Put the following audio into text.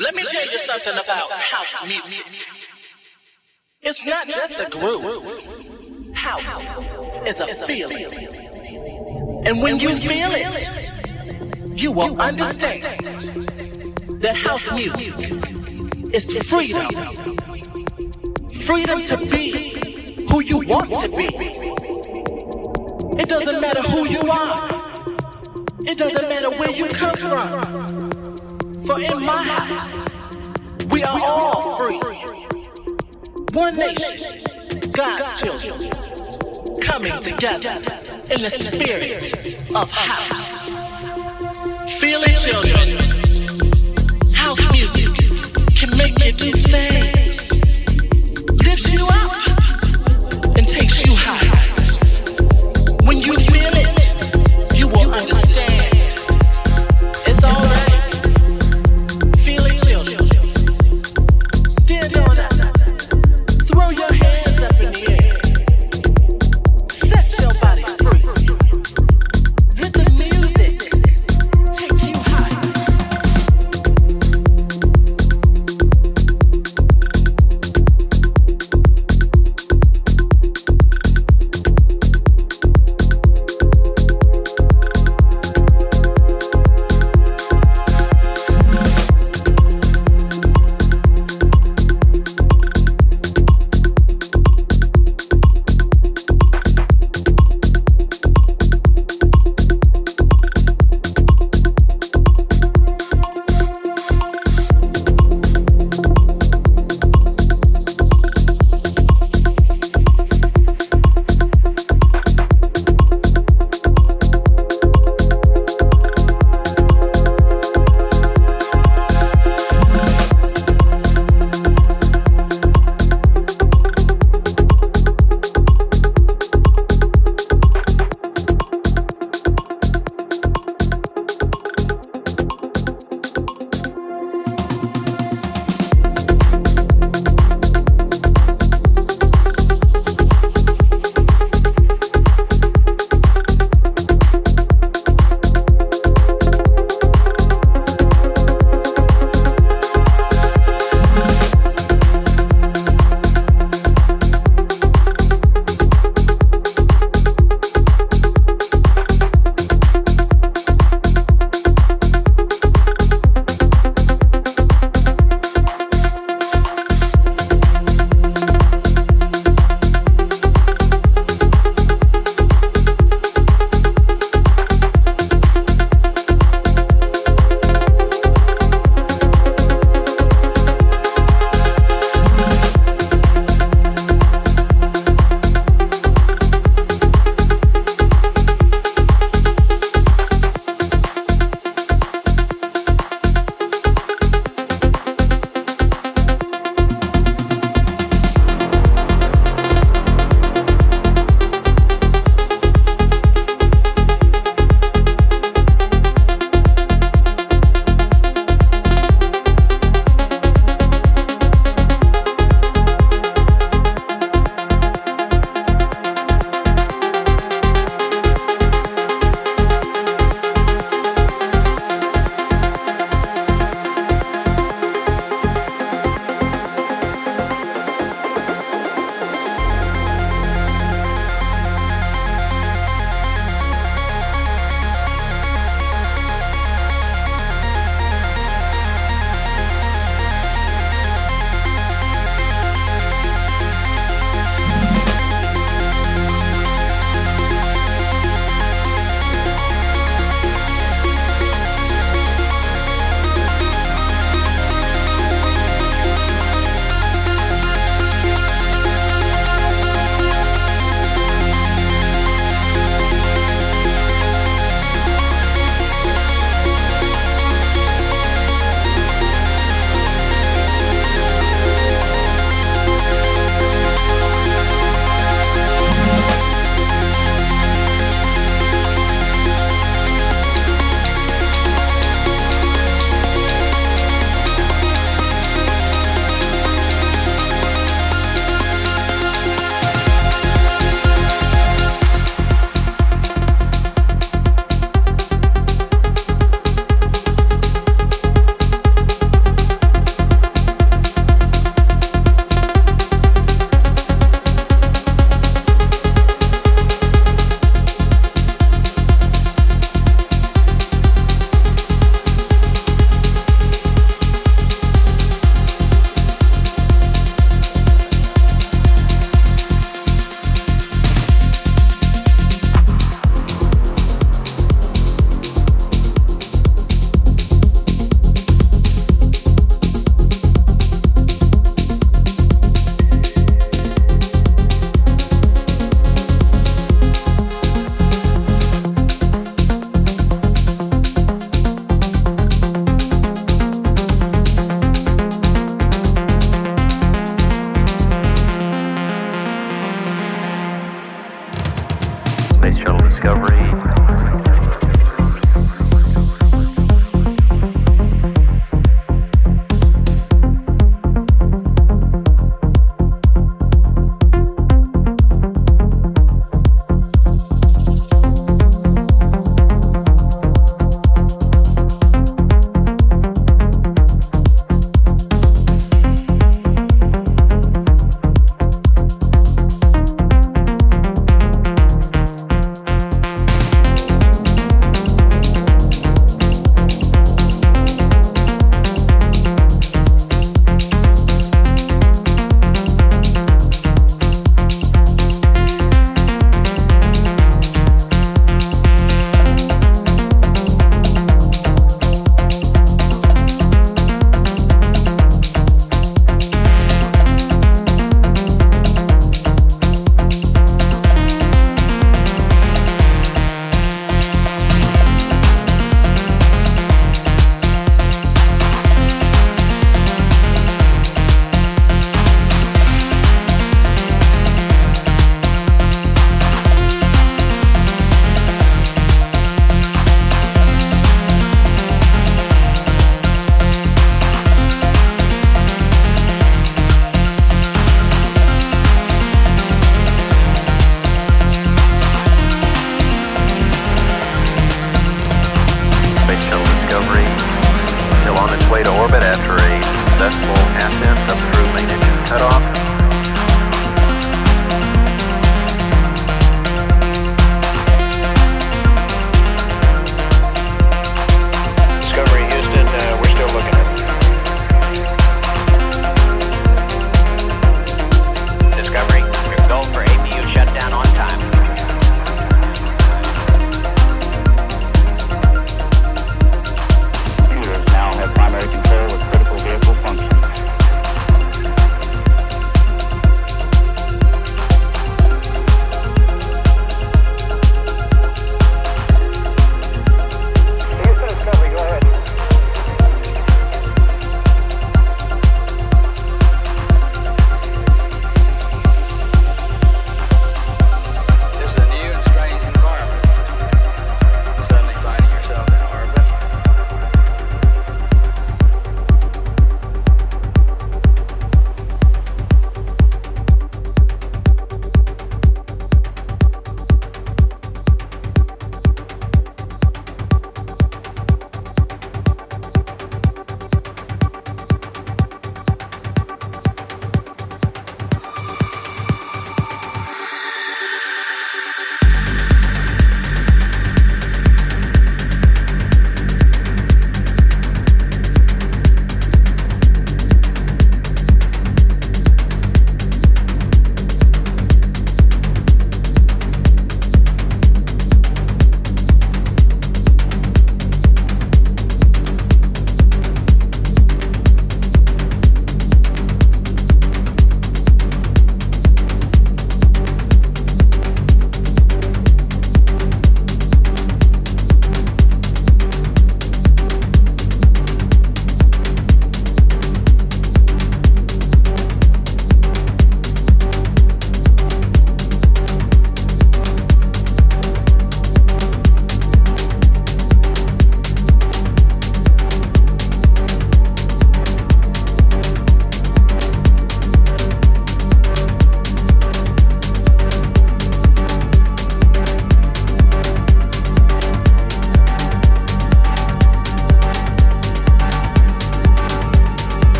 Let me tell you something about house music. It's not just a groove. House is a feeling. And when you feel it, you will understand that house music is freedom. Freedom to be who you want to be. It doesn't matter who you are. It doesn't matter where you come from. For in my house, we are all free. One nation, God's children, coming together in the spirit of house. Feel it, children. House music can make you do things, lifts you up, and takes you high. When you feel it, you will understand.